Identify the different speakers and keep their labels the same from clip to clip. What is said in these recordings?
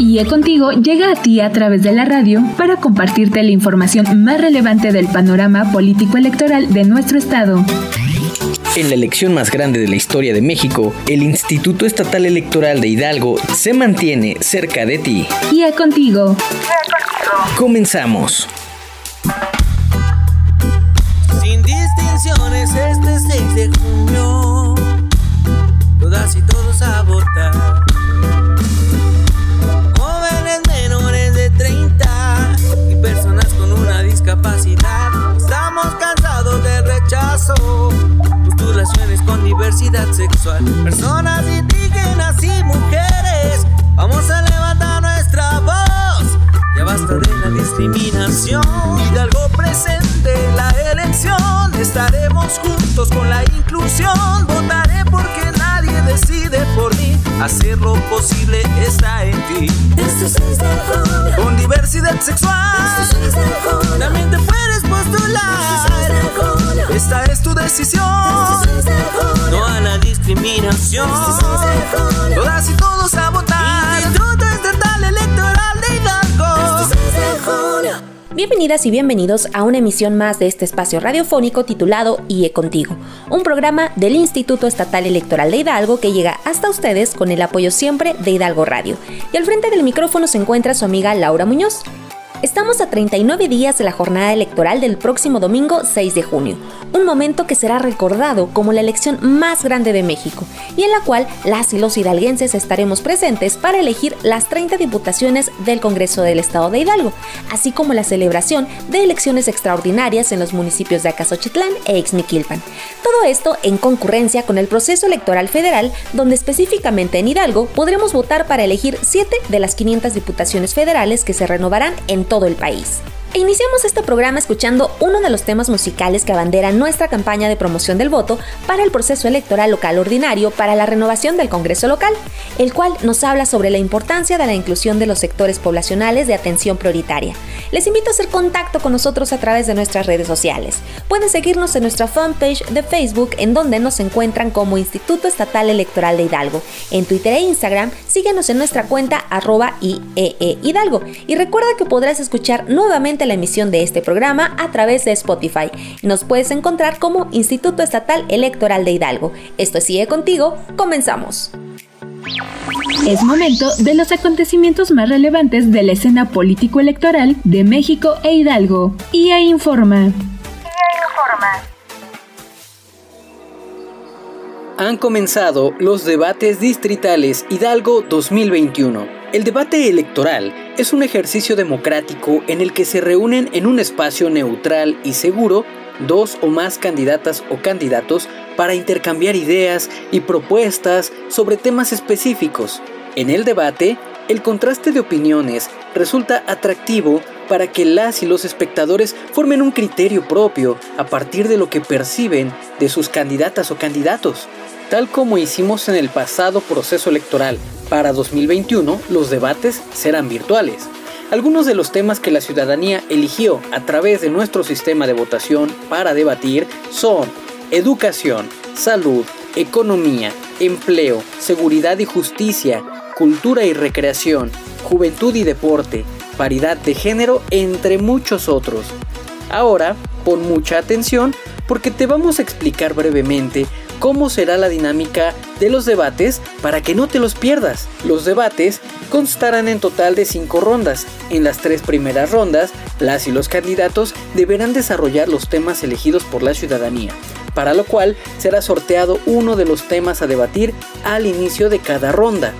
Speaker 1: IE Contigo llega a ti a través de la radio para compartirte la información más relevante del panorama político electoral de nuestro estado.
Speaker 2: En la elección más grande de la historia de México, el Instituto Estatal Electoral de Hidalgo se mantiene cerca de ti.
Speaker 1: IE Contigo.
Speaker 2: Comenzamos.
Speaker 3: Sin distinciones este 6 de junio, todas y todos a votar. Con diversidad sexual. Personas indígenas y mujeres, vamos a levantar nuestra voz. Ya basta de la discriminación. Hidalgo presente la elección. Estaremos juntos con la inclusión. Votaré porque nadie decide por mí. Hacer lo posible está en ti.
Speaker 4: 6 de junio,
Speaker 3: Con diversidad sexual.
Speaker 4: 6 de junio,
Speaker 3: También te puedes
Speaker 4: 6
Speaker 3: postular. Esta es tu decisión.
Speaker 4: 6 de junio,
Speaker 3: No a la discriminación.
Speaker 4: 6 de junio,
Speaker 3: Todas y todos a votar. Instituto Estatal Electoral de Hidalgo.
Speaker 4: 6 de junio.
Speaker 5: Bienvenidas y bienvenidos a una emisión más de este espacio radiofónico titulado IE Contigo, un programa del Instituto Estatal Electoral de Hidalgo que llega hasta ustedes con el apoyo siempre de Hidalgo Radio. Y al frente del micrófono se encuentra su amiga Laura Muñoz. Estamos a 39 días de la jornada electoral del próximo domingo 6 de junio, un momento que será recordado como la elección más grande de México y en la cual las y los hidalguenses estaremos presentes para elegir las 30 diputaciones del Congreso del Estado de Hidalgo, así como la celebración de elecciones extraordinarias en los municipios de Acasochitlán e Ixmiquilpan. Todo esto en concurrencia con el proceso electoral federal, donde específicamente en Hidalgo podremos votar para elegir 7 de las 500 diputaciones federales que se renovarán en todo el país. E iniciamos este programa escuchando uno de los temas musicales que abanderan nuestra campaña de promoción del voto para el proceso electoral local ordinario para la renovación del Congreso local, el cual nos habla sobre la importancia de la inclusión de los sectores poblacionales de atención prioritaria. Les invito a hacer contacto con nosotros a través de nuestras redes sociales. Pueden seguirnos en nuestra fanpage de Facebook en donde nos encuentran como Instituto Estatal Electoral de Hidalgo. En Twitter e Instagram síguenos en nuestra cuenta arroba IEE Hidalgo y recuerda que podrás escuchar nuevamente la emisión de este programa a través de Spotify. Nos puedes encontrar como Instituto Estatal Electoral de Hidalgo. Esto es Sigue Contigo, comenzamos.
Speaker 1: Es momento de los acontecimientos más relevantes de la escena político-electoral de México e Hidalgo. IE Informa.
Speaker 2: Han comenzado los debates distritales Hidalgo 2021. El debate electoral es un ejercicio democrático en el que se reúnen en un espacio neutral y seguro dos o más candidatas o candidatos para intercambiar ideas y propuestas sobre temas específicos. En el debate, el contraste de opiniones resulta atractivo para que las y los espectadores formen un criterio propio a partir de lo que perciben de sus candidatas o candidatos. Tal como hicimos en el pasado proceso electoral, para 2021 los debates serán virtuales. Algunos de los temas que la ciudadanía eligió a través de nuestro sistema de votación para debatir son educación, salud, economía, empleo, seguridad y justicia, cultura y recreación, juventud y deporte, paridad de género, entre muchos otros. Ahora, pon mucha atención porque te vamos a explicar brevemente cómo será la dinámica de los debates para que no te los pierdas. Los debates constarán en total de 5 rondas. En las tres primeras rondas, las y los candidatos deberán desarrollar los temas elegidos por la ciudadanía, para lo cual será sorteado uno de los temas a debatir al inicio de cada ronda.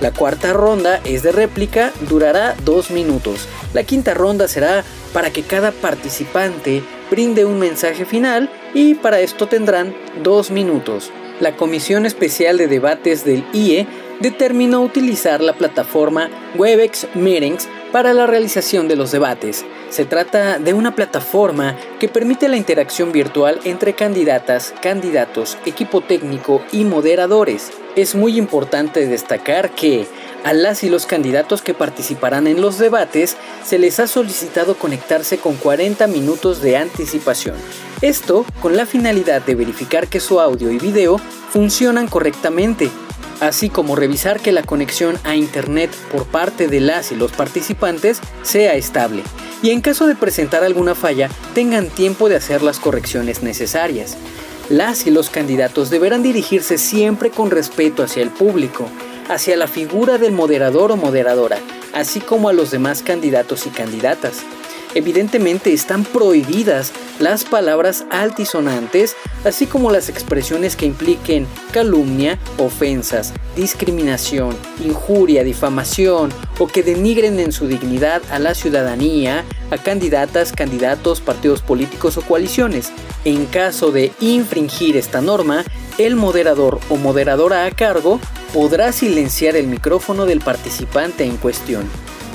Speaker 2: La cuarta ronda es de réplica, durará dos minutos. La quinta ronda será para que cada participante brinde un mensaje final y para esto tendrán dos minutos. La Comisión Especial de Debates del IE determinó utilizar la plataforma Webex Meetings para la realización de los debates. Se trata de una plataforma que permite la interacción virtual entre candidatas, candidatos, equipo técnico y moderadores. Es muy importante destacar que a las y los candidatos que participarán en los debates se les ha solicitado conectarse con 40 minutos de anticipación. Esto con la finalidad de verificar que su audio y video funcionan correctamente. así como revisar que la conexión a Internet por parte de las y los participantes sea estable y en caso de presentar alguna falla tengan tiempo de hacer las correcciones necesarias. Las y los candidatos deberán dirigirse siempre con respeto hacia el público, hacia la figura del moderador o moderadora, así como a los demás candidatos y candidatas. Evidentemente están prohibidas las palabras altisonantes, así como las expresiones que impliquen calumnia, ofensas, discriminación, injuria, difamación o que denigren en su dignidad a la ciudadanía, a candidatas, candidatos, partidos políticos o coaliciones. En caso de infringir esta norma, el moderador o moderadora a cargo podrá silenciar el micrófono del participante en cuestión.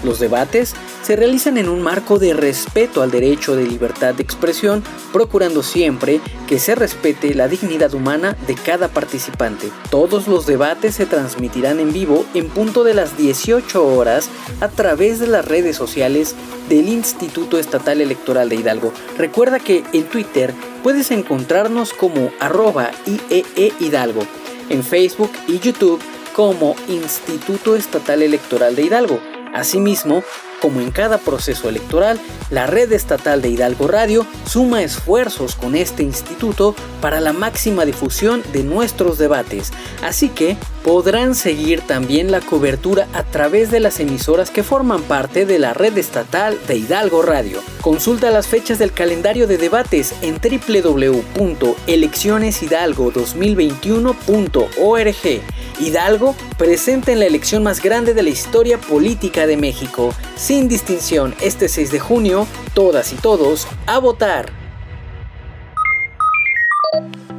Speaker 2: Los debates se realizan en un marco de respeto al derecho de libertad de expresión, procurando siempre que se respete la dignidad humana de cada participante. Todos los debates se transmitirán en vivo en punto de las 18 horas a través de las redes sociales del Instituto Estatal Electoral de Hidalgo. Recuerda que en Twitter puedes encontrarnos como arroba IEE Hidalgo, en Facebook y YouTube como Instituto Estatal Electoral de Hidalgo. Asimismo, como en cada proceso electoral, la red estatal de Hidalgo Radio suma esfuerzos con este instituto para la máxima difusión de nuestros debates, así que podrán seguir también la cobertura a través de las emisoras que forman parte de la red estatal de Hidalgo Radio. Consulta las fechas del calendario de debates en www.eleccioneshidalgo2021.org. Hidalgo presente en la elección más grande de la historia política de México. Distinción, este 6 de junio, todas y todos a votar.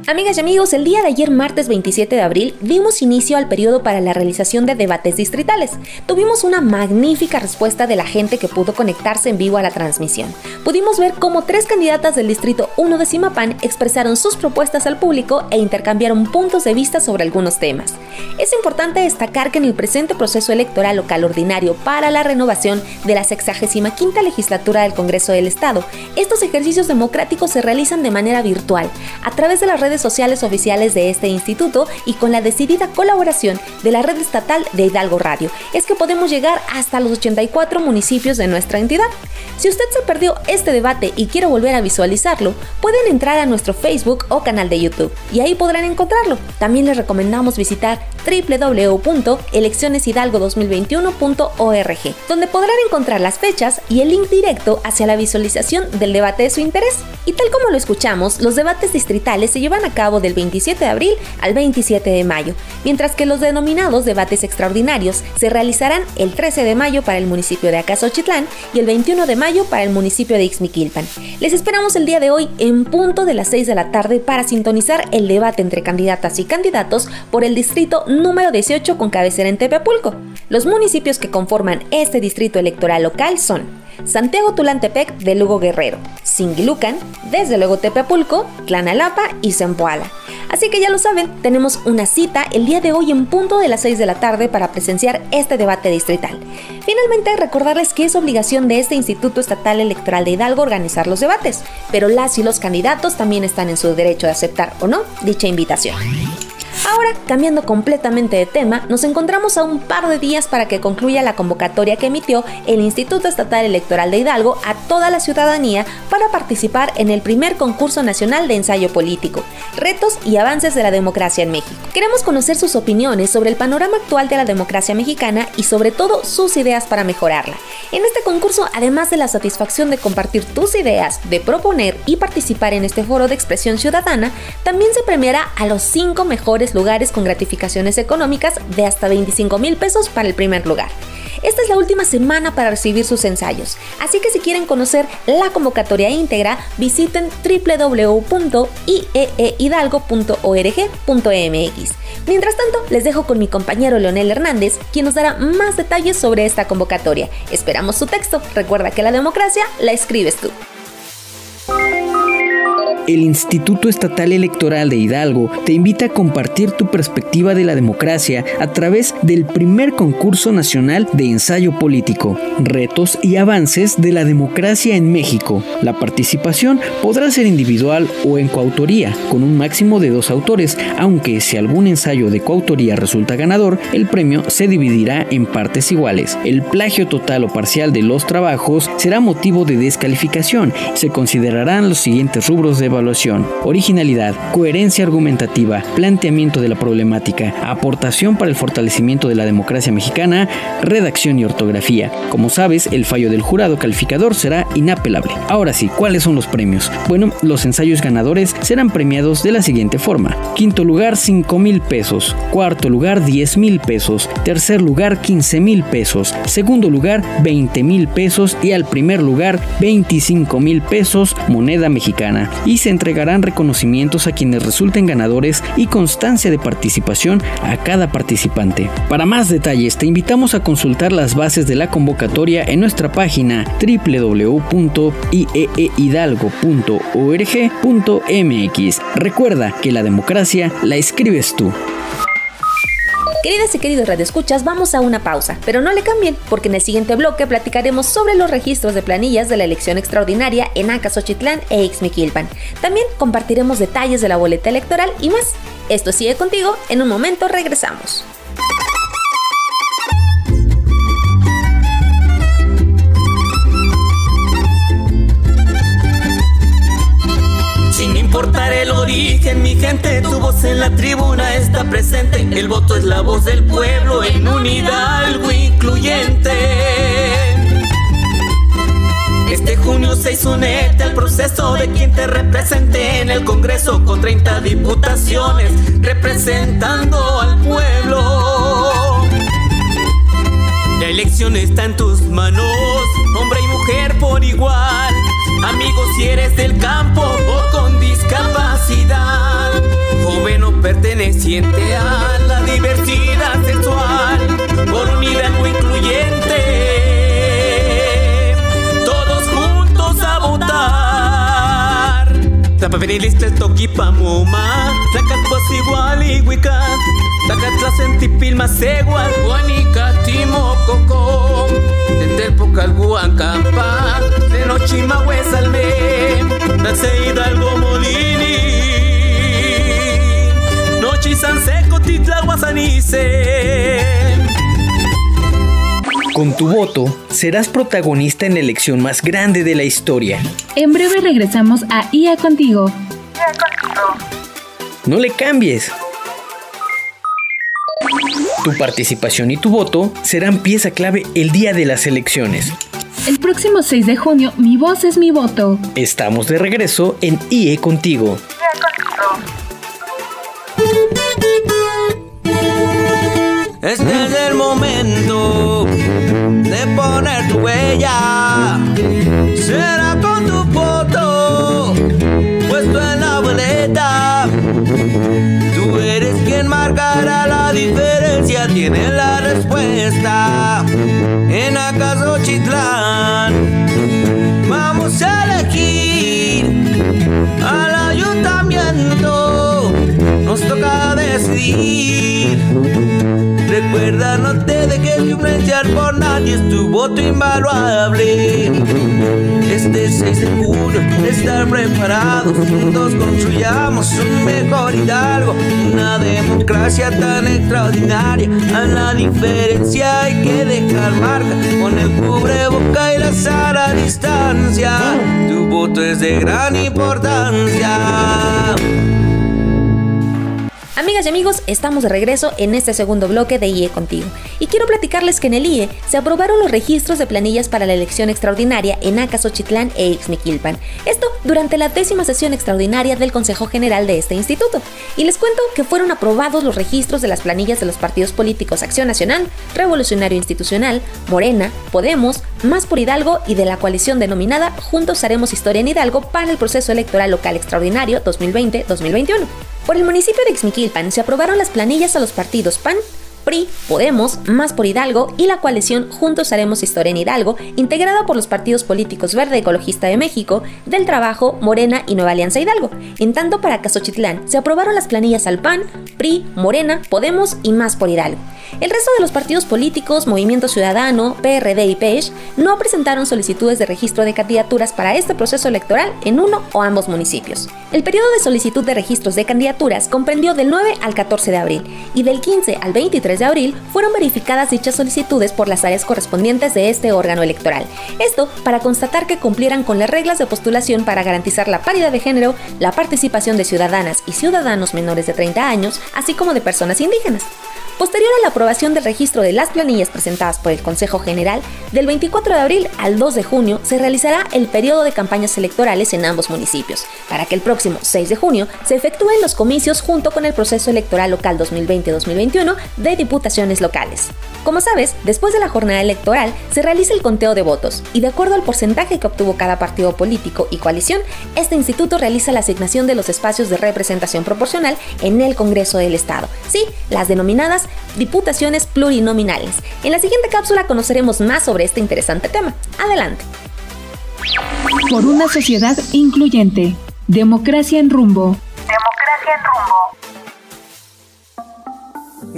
Speaker 5: Amigas y amigos, el día de ayer, martes 27 de abril, dimos inicio al periodo para la realización de debates distritales. Tuvimos una magnífica respuesta de la gente que pudo conectarse en vivo a la transmisión. Pudimos ver cómo tres candidatas del Distrito 1 de Simapán expresaron sus propuestas al público e intercambiaron puntos de vista sobre algunos temas. Es importante destacar que en el presente proceso electoral local ordinario para la renovación de la 65 legislatura del Congreso del Estado, estos ejercicios democráticos se realizan de manera virtual, a través de las redes sociales oficiales de este instituto y con la decidida colaboración de la red estatal de Hidalgo Radio, es que podemos llegar hasta los 84 municipios de nuestra entidad. Si usted se perdió este debate y quiere volver a visualizarlo, pueden entrar a nuestro Facebook o canal de YouTube y ahí podrán encontrarlo. También les recomendamos visitar www.eleccioneshidalgo2021.org, donde podrán encontrar las fechas y el link directo hacia la visualización del debate de su interés. Y tal como lo escuchamos, los debates distritales se llevan a cabo del 27 de abril al 27 de mayo, mientras que los denominados debates extraordinarios se realizarán el 13 de mayo para el municipio de Acasochitlán y el 21 de mayo para el municipio de Ixmiquilpan. Les esperamos el día de hoy en punto de las 6 de la tarde para sintonizar el debate entre candidatas y candidatos por el distrito número 18 con cabecera en Tepepulco. Los municipios que conforman este distrito electoral local son Santiago Tulantepec de Lugo Guerrero, Singilucan, desde luego Tepepulco, Tlanalapa y Así que ya lo saben, tenemos una cita el día de hoy en punto de las 6 de la tarde para presenciar este debate distrital. Finalmente, recordarles que es obligación de este Instituto Estatal Electoral de Hidalgo organizar los debates, pero las y los candidatos también están en su derecho de aceptar o no dicha invitación. Ahora, cambiando completamente de tema, nos encontramos a un par de días para que concluya la convocatoria que emitió el Instituto Estatal Electoral de Hidalgo a toda la ciudadanía para participar en el primer concurso nacional de ensayo político, retos y avances de la democracia en México. Queremos conocer sus opiniones sobre el panorama actual de la democracia mexicana y sobre todo sus ideas para mejorarla. En este concurso, además de la satisfacción de compartir tus ideas, de proponer y participar en este foro de expresión ciudadana, también se premiará a los cinco mejores lugares con gratificaciones económicas de hasta 25 mil pesos para el primer lugar. Esta es la última semana para recibir sus ensayos, así que si quieren conocer la convocatoria íntegra, visiten www.ieehidalgo.org.mx. Mientras tanto, les dejo con mi compañero Leonel Hernández, quien nos dará más detalles sobre esta convocatoria. Esperamos su texto. Recuerda que la democracia la escribes tú.
Speaker 2: El Instituto Estatal Electoral de Hidalgo te invita a compartir tu perspectiva de la democracia a través del primer concurso nacional de ensayo político, retos y avances de la democracia en México. La participación podrá ser individual o en coautoría, con un máximo de dos autores, aunque si algún ensayo de coautoría resulta ganador, el premio se dividirá en partes iguales. El plagio total o parcial de los trabajos será motivo de descalificación. Se considerarán los siguientes rubros de evaluación. Originalidad, coherencia argumentativa, planteamiento de la problemática, aportación para el fortalecimiento de la democracia mexicana, redacción y ortografía. Como sabes, el fallo del jurado calificador será inapelable. Ahora sí, ¿cuáles son los premios? Bueno, los ensayos ganadores serán premiados de la siguiente forma. Quinto lugar 5 mil pesos, cuarto lugar 10 mil pesos, tercer lugar 15 mil pesos, segundo lugar 20 mil pesos y al primer lugar 25 mil pesos moneda mexicana. Y se entregarán reconocimientos a quienes resulten ganadores y constancia de participación a cada participante. Para más detalles te invitamos a consultar las bases de la convocatoria en nuestra página www.ieehidalgo.org.mx. Recuerda que la democracia la escribes tú.
Speaker 5: Queridas y queridos radioescuchas, vamos a una pausa, pero no le cambien, porque en el siguiente bloque platicaremos sobre los registros de planillas de la elección extraordinaria en Acasochitlán e Ixmiquilpan. También compartiremos detalles de la boleta electoral y más. Esto sigue contigo, en un momento regresamos.
Speaker 3: Importar el origen, mi gente, tu voz en la tribuna está presente. El voto es la voz del pueblo en un Hidalgo incluyente. Este junio 6 unete al proceso de quien te represente en el Congreso con 30 diputaciones representando al pueblo. La elección está en tus manos, hombre y mujer por igual. Amigos, si eres del campo o con discapacidad, joven o perteneciente a la diversidad sexual, por unidad muy incluyente, todos juntos a votar. Tapapenilistas toquipamoma, tlacatpas igual y huica, tlacatlasentipilma segual, guanica timococo, tetelpocalguancampa, de nochima huesalme, nace Hidalgo Molini, nochi san seco titlahuasanice.
Speaker 2: Con tu voto, serás protagonista en la elección más grande de la historia.
Speaker 1: En breve regresamos a IA Contigo.
Speaker 2: No le cambies. Tu participación y tu voto serán pieza clave el día de las elecciones.
Speaker 1: El próximo 6 de junio, mi voz es mi voto.
Speaker 2: Estamos de regreso en IE Contigo.
Speaker 3: Este es el momento de poner tu huella. Será quien marcará la diferencia. Tienes la respuesta. En acaso Chitlán. Vamos a elegir al ayuntamiento. Nos toca decidir. Recuerda, no te dejes influenciar por nadie, es tu voto invaluable. Este 6 de junio, estar preparados, juntos construyamos un mejor Hidalgo, una democracia tan extraordinaria. A la diferencia hay que dejar marca con el cubreboca y la sana distancia. Tu voto es de gran importancia.
Speaker 5: Amigas y amigos, estamos de regreso en este segundo bloque de IE Contigo. Y quiero platicarles que en el IE se aprobaron los registros de planillas para la elección extraordinaria en Acasochitlán e Ixmiquilpan. Esto durante la décima sesión extraordinaria del Consejo General de este instituto. Y les cuento que fueron aprobados los registros de las planillas de los partidos políticos Acción Nacional, Revolucionario Institucional, Morena, Podemos, Más por Hidalgo y de la coalición denominada Juntos Haremos Historia en Hidalgo para el proceso electoral local extraordinario 2020-2021. Por el municipio de Ixmiquilpan se aprobaron las planillas a los partidos PAN, PRI, Podemos, Más por Hidalgo y la coalición Juntos Haremos Historia en Hidalgo, integrada por los partidos políticos Verde Ecologista de México, Del Trabajo, Morena y Nueva Alianza Hidalgo. En tanto, para Casochitlán se aprobaron las planillas al PAN, PRI, Morena, Podemos y Más por Hidalgo. El resto de los partidos políticos, Movimiento Ciudadano, PRD y PES, no presentaron solicitudes de registro de candidaturas para este proceso electoral en uno o ambos municipios. El periodo de solicitud de registros de candidaturas comprendió del 9 al 14 de abril y del 15 al 23 de abril fueron verificadas dichas solicitudes por las áreas correspondientes de este órgano electoral. Esto para constatar que cumplieran con las reglas de postulación para garantizar la paridad de género, la participación de ciudadanas y ciudadanos menores de 30 años, así como de personas indígenas. Posterior a la aprobación del registro de las planillas presentadas por el Consejo General, del 24 de abril al 2 de junio se realizará el periodo de campañas electorales en ambos municipios, para que el próximo 6 de junio se efectúen los comicios junto con el proceso electoral local 2020-2021 de diputaciones locales. Como sabes, después de la jornada electoral se realiza el conteo de votos y de acuerdo al porcentaje que obtuvo cada partido político y coalición, este instituto realiza la asignación de los espacios de representación proporcional en el Congreso del Estado. Sí, las denominadas diputaciones plurinominales. En la siguiente cápsula conoceremos más sobre este interesante tema. Adelante.
Speaker 1: Por una sociedad incluyente. Democracia en rumbo.
Speaker 6: Democracia en rumbo.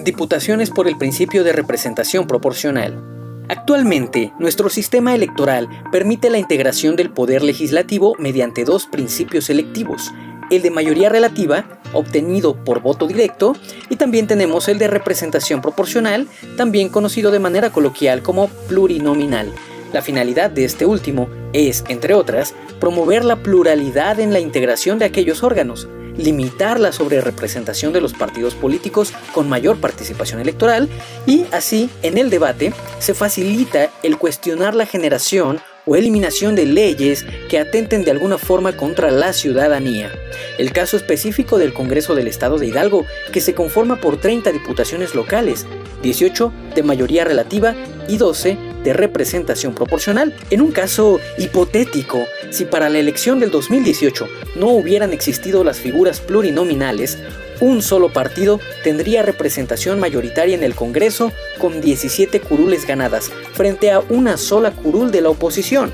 Speaker 2: Diputaciones por el principio de representación proporcional. Actualmente, nuestro sistema electoral permite la integración del poder legislativo mediante dos principios electivos, el de mayoría relativa, obtenido por voto directo, y también tenemos el de representación proporcional, también conocido de manera coloquial como plurinominal. La finalidad de este último es, entre otras, promover la pluralidad en la integración de aquellos órganos, limitar la sobrerepresentación de los partidos políticos con mayor participación electoral y así en el debate se facilita el cuestionar la generación o eliminación de leyes que atenten de alguna forma contra la ciudadanía. El caso específico del Congreso del Estado de Hidalgo, que se conforma por 30 diputaciones locales, 18 de mayoría relativa y 12 de representación proporcional. En un caso hipotético, si para la elección del 2018 no hubieran existido las figuras plurinominales, un solo partido tendría representación mayoritaria en el Congreso con 17 curules ganadas, frente a una sola curul de la oposición.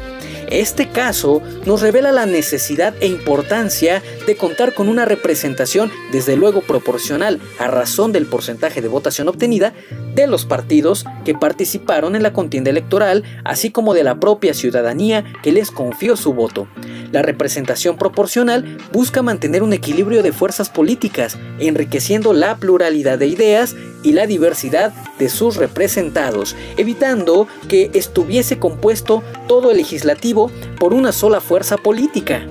Speaker 2: Este caso nos revela la necesidad e importancia de contar con una representación desde luego proporcional a razón del porcentaje de votación obtenida de los partidos que participaron en la contienda electoral, así como de la propia ciudadanía que les confió su voto. La representación proporcional busca mantener un equilibrio de fuerzas políticas, enriqueciendo la pluralidad de ideas y la diversidad de sus representados, evitando que estuviese compuesto todo el legislativo por una sola fuerza política.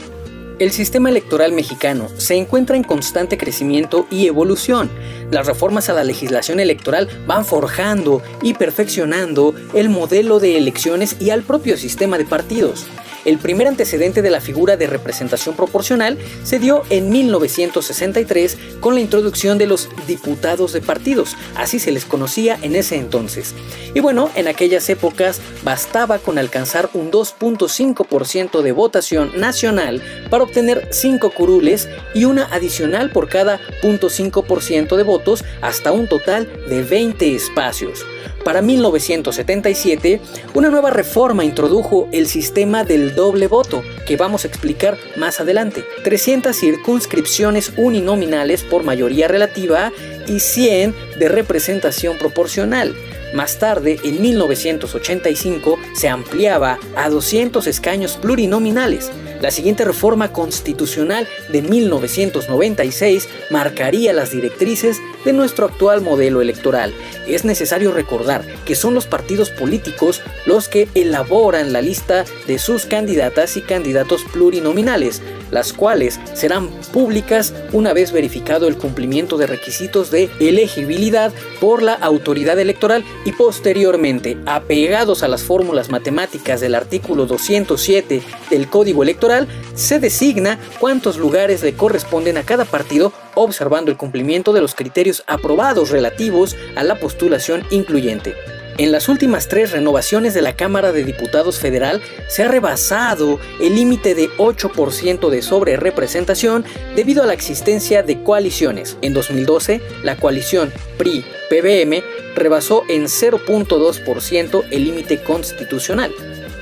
Speaker 2: El sistema electoral mexicano se encuentra en constante crecimiento y evolución. Las reformas a la legislación electoral van forjando y perfeccionando el modelo de elecciones y al propio sistema de partidos. El primer antecedente de la figura de representación proporcional se dio en 1963 con la introducción de los diputados de partidos, así se les conocía en ese entonces. Y bueno, en aquellas épocas bastaba con alcanzar un 2.5% de votación nacional para obtener 5 curules y una adicional por cada 0.5% de votos hasta un total de 20 espacios. Para 1977, una nueva reforma introdujo el sistema del doble voto, que vamos a explicar más adelante. 300 circunscripciones uninominales por mayoría relativa y 100 de representación proporcional. Más tarde, en 1985, se ampliaba a 200 escaños plurinominales. La siguiente reforma constitucional de 1996 marcaría las directrices de nuestro actual modelo electoral. Es necesario recordar que son los partidos políticos los que elaboran la lista de sus candidatas y candidatos plurinominales, las cuales serán públicas una vez verificado el cumplimiento de requisitos de elegibilidad por la autoridad electoral y posteriormente, apegados a las fórmulas matemáticas del artículo 207 del Código Electoral, se designa cuántos lugares le corresponden a cada partido observando el cumplimiento de los criterios aprobados relativos a la postulación incluyente. En las últimas tres renovaciones de la Cámara de Diputados Federal se ha rebasado el límite de 8% de sobrerepresentación debido a la existencia de coaliciones. En 2012, la coalición PRI-PBM rebasó en 0.2% el límite constitucional.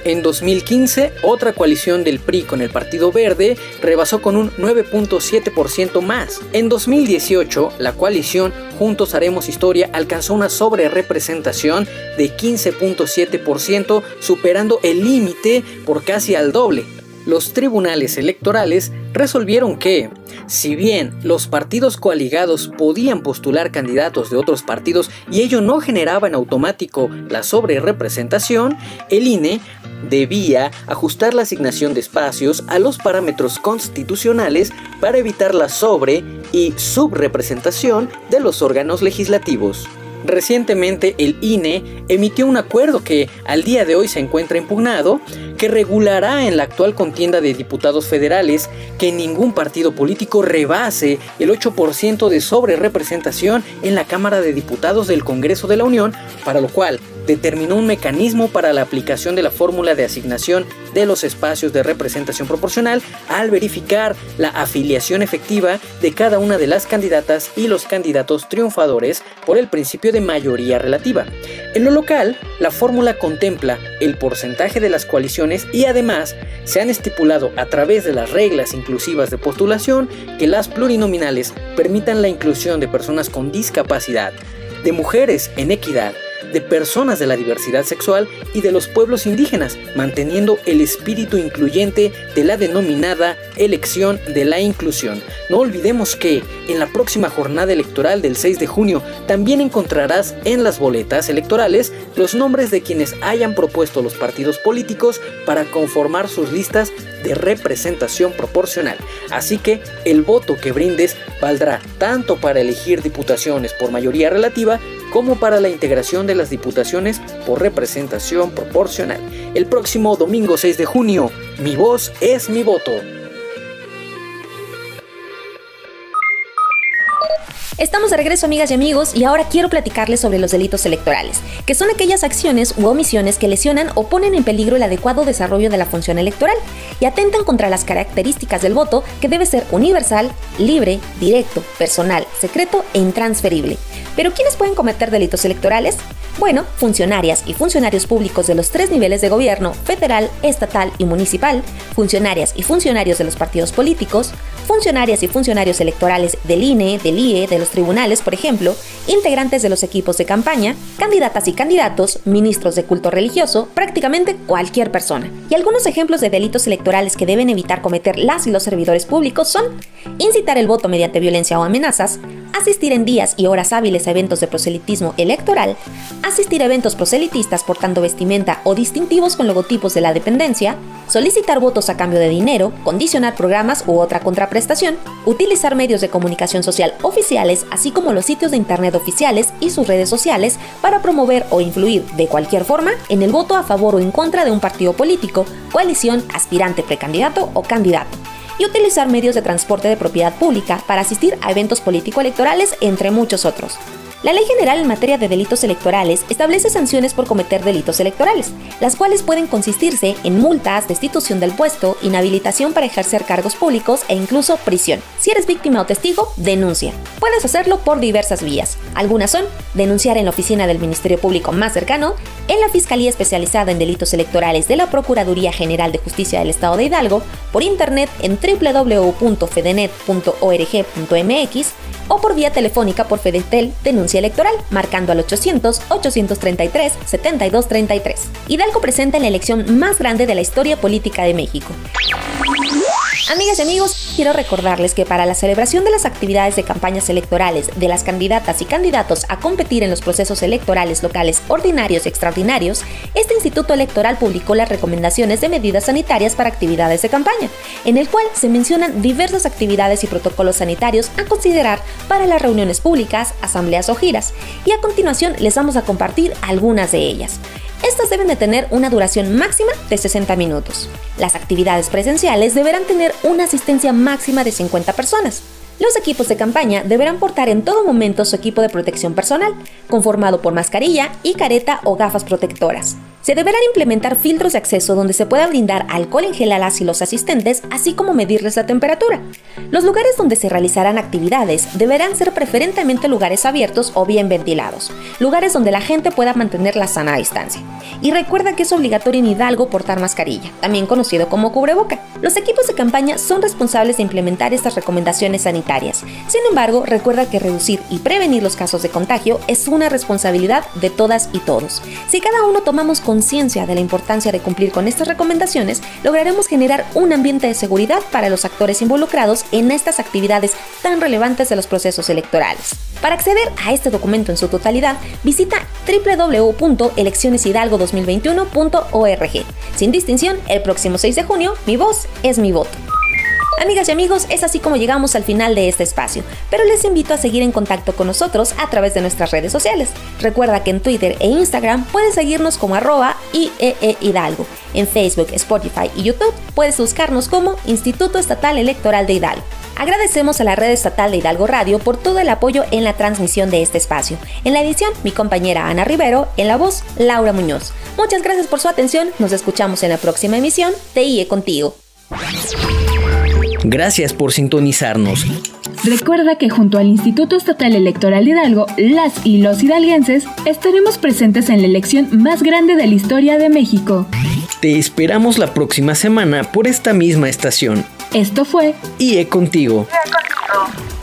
Speaker 2: En 2015, otra coalición del PRI con el Partido Verde rebasó con un 9.7% más. En 2018, la coalición Juntos Haremos Historia alcanzó una sobrerepresentación de 15.7%, superando el límite por casi al doble. Los tribunales electorales resolvieron que, si bien los partidos coaligados podían postular candidatos de otros partidos y ello no generaba en automático la sobrerepresentación, el INE debía ajustar la asignación de espacios a los parámetros constitucionales para evitar la sobre y subrepresentación de los órganos legislativos. Recientemente el INE emitió un acuerdo que al día de hoy se encuentra impugnado que regulará en la actual contienda de diputados federales que ningún partido político rebase el 8% de sobrerepresentación en la Cámara de Diputados del Congreso de la Unión, para lo cual determinó un mecanismo para la aplicación de la fórmula de asignación de los espacios de representación proporcional al verificar la afiliación efectiva de cada una de las candidatas y los candidatos triunfadores por el principio de mayoría relativa. En lo local, la fórmula contempla el porcentaje de las coaliciones y además se han estipulado a través de las reglas inclusivas de postulación que las plurinominales permitan la inclusión de personas con discapacidad, de mujeres en equidad, de personas de la diversidad sexual y de los pueblos indígenas, manteniendo el espíritu incluyente de la denominada elección de la inclusión. No olvidemos que en la próxima jornada electoral del 6 de junio también encontrarás en las boletas electorales los nombres de quienes hayan propuesto los partidos políticos para conformar sus listas de representación proporcional. Así que el voto que brindes valdrá tanto para elegir diputaciones por mayoría relativa como para la integración de las diputaciones por representación proporcional. El próximo domingo 6 de junio, mi voz es mi voto.
Speaker 5: Estamos de regreso amigas y amigos y ahora quiero platicarles sobre los delitos electorales, que son aquellas acciones u omisiones que lesionan o ponen en peligro el adecuado desarrollo de la función electoral y atentan contra las características del voto que debe ser universal, libre, directo, personal, secreto e intransferible. Pero ¿quiénes pueden cometer delitos electorales? Bueno, funcionarias y funcionarios públicos de los tres niveles de gobierno, federal, estatal y municipal, funcionarias y funcionarios de los partidos políticos, funcionarias y funcionarios electorales del INE, del IE, de los tribunales, por ejemplo, integrantes de los equipos de campaña, candidatas y candidatos, ministros de culto religioso, prácticamente cualquier persona. Y algunos ejemplos de delitos electorales que deben evitar cometer las y los servidores públicos son incitar el voto mediante violencia o amenazas, asistir en días y horas hábiles a eventos de proselitismo electoral, asistir a eventos proselitistas portando vestimenta o distintivos con logotipos de la dependencia, solicitar votos a cambio de dinero, condicionar programas u otra contraprestación, utilizar medios de comunicación social oficiales, así como los sitios de internet oficiales y sus redes sociales para promover o influir de cualquier forma en el voto a favor o en contra de un partido político, coalición, aspirante, precandidato o candidato y utilizar medios de transporte de propiedad pública para asistir a eventos político-electorales, entre muchos otros. La Ley General en materia de delitos electorales establece sanciones por cometer delitos electorales, las cuales pueden consistirse en multas, destitución del puesto, inhabilitación para ejercer cargos públicos e incluso prisión. Si eres víctima o testigo, denuncia. Puedes hacerlo por diversas vías. Algunas son denunciar en la oficina del Ministerio Público más cercano, en la Fiscalía Especializada en Delitos Electorales de la Procuraduría General de Justicia del Estado de Hidalgo, por internet en www.fedenet.org.mx o por vía telefónica por Fedetel Denuncia Electoral, marcando al 800-833-7233. Hidalgo presenta la elección más grande de la historia política de México. Amigas y amigos, quiero recordarles que para la celebración de las actividades de campañas electorales de las candidatas y candidatos a competir en los procesos electorales locales ordinarios y extraordinarios, este Instituto Electoral publicó las recomendaciones de medidas sanitarias para actividades de campaña, en el cual se mencionan diversas actividades y protocolos sanitarios a considerar para las reuniones públicas, asambleas o giras, y a continuación les vamos a compartir algunas de ellas. Estas deben de tener una duración máxima de 60 minutos. Las actividades presenciales deberán tener una asistencia máxima de 50 personas. Los equipos de campaña deberán portar en todo momento su equipo de protección personal, conformado por mascarilla y careta o gafas protectoras. Se deberán implementar filtros de acceso donde se pueda brindar alcohol en gel a las y los asistentes, así como medirles la temperatura. Los lugares donde se realizarán actividades deberán ser preferentemente lugares abiertos o bien ventilados, lugares donde la gente pueda mantener la sana distancia. Y recuerda que es obligatorio en Hidalgo portar mascarilla, también conocido como cubreboca. Los equipos de campaña son responsables de implementar estas recomendaciones sanitarias. Sin embargo, recuerda que reducir y prevenir los casos de contagio es una responsabilidad de todas y todos. Si cada uno tomamos conciencia de la importancia de cumplir con estas recomendaciones, lograremos generar un ambiente de seguridad para los actores involucrados en estas actividades tan relevantes de los procesos electorales. Para acceder a este documento en su totalidad, visita www.eleccioneshidalgo2021.org. Sin distinción, el próximo 6 de junio, mi voz es mi voto. Amigas y amigos, es así como llegamos al final de este espacio, pero les invito a seguir en contacto con nosotros a través de nuestras redes sociales. Recuerda que en Twitter e Instagram puedes seguirnos como arroba IEE Hidalgo. En Facebook, Spotify y YouTube puedes buscarnos como Instituto Estatal Electoral de Hidalgo. Agradecemos a la red estatal de Hidalgo Radio por todo el apoyo en la transmisión de este espacio. En la edición, mi compañera Ana Rivero, en la voz, Laura Muñoz. Muchas gracias por su atención, nos escuchamos en la próxima emisión de IE Contigo.
Speaker 2: Gracias por sintonizarnos.
Speaker 1: Recuerda que junto al Instituto Estatal Electoral de Hidalgo, las y los hidalguenses estaremos presentes en la elección más grande de la historia de México.
Speaker 2: Te esperamos la próxima semana por esta misma estación.
Speaker 1: Esto fue
Speaker 2: IE Contigo.
Speaker 6: Contigo.